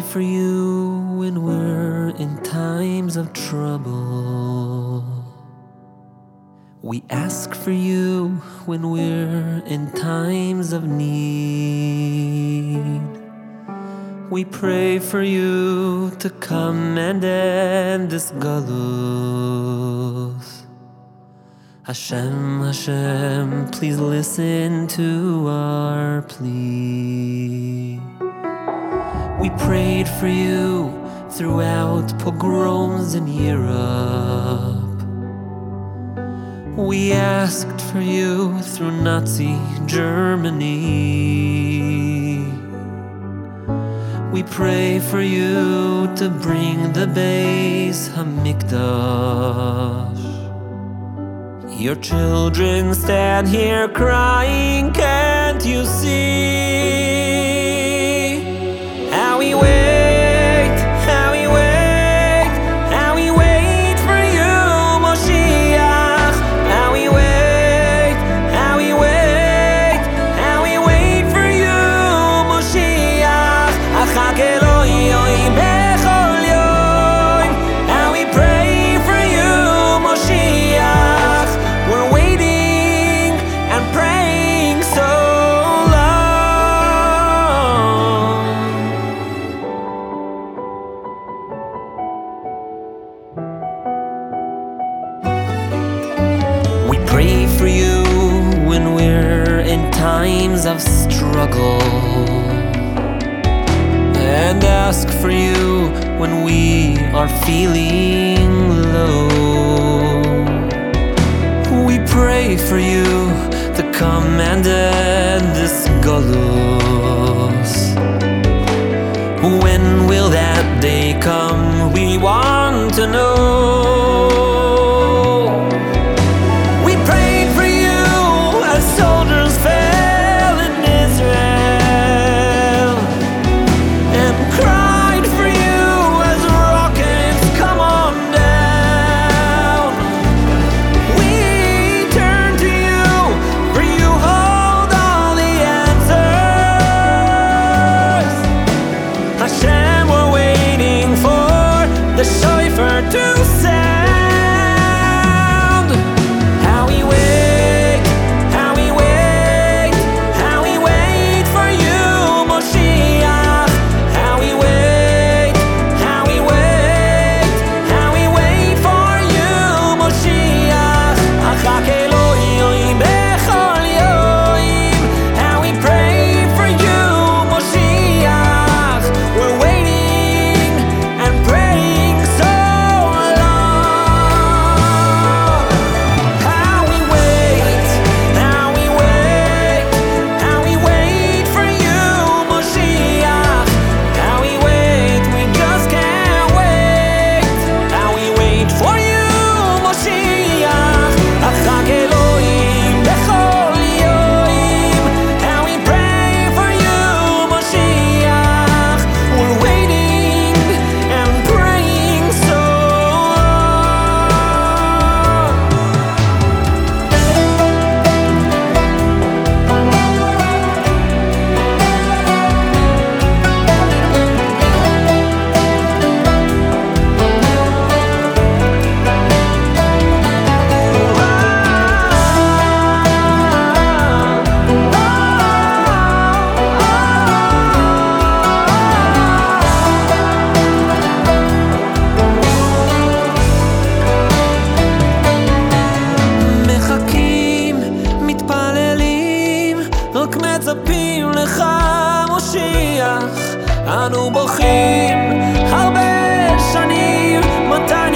For you when we're in times of trouble. We ask for you when we're in times of need. We pray for you to come and end this galus. Hashem, Hashem, please listen to our plea. We prayed for you throughout pogroms in Europe. We asked for you through Nazi Germany. We pray for you to bring the Beis Hamikdash. Your children stand here crying, can't you see? How times of struggle and ask for you when we are feeling low. We pray for you to come and end this galus. When will that day come? We want to know. Shofar מצפים לך, מושיח. אנו בוכים הרבה שנים, מתי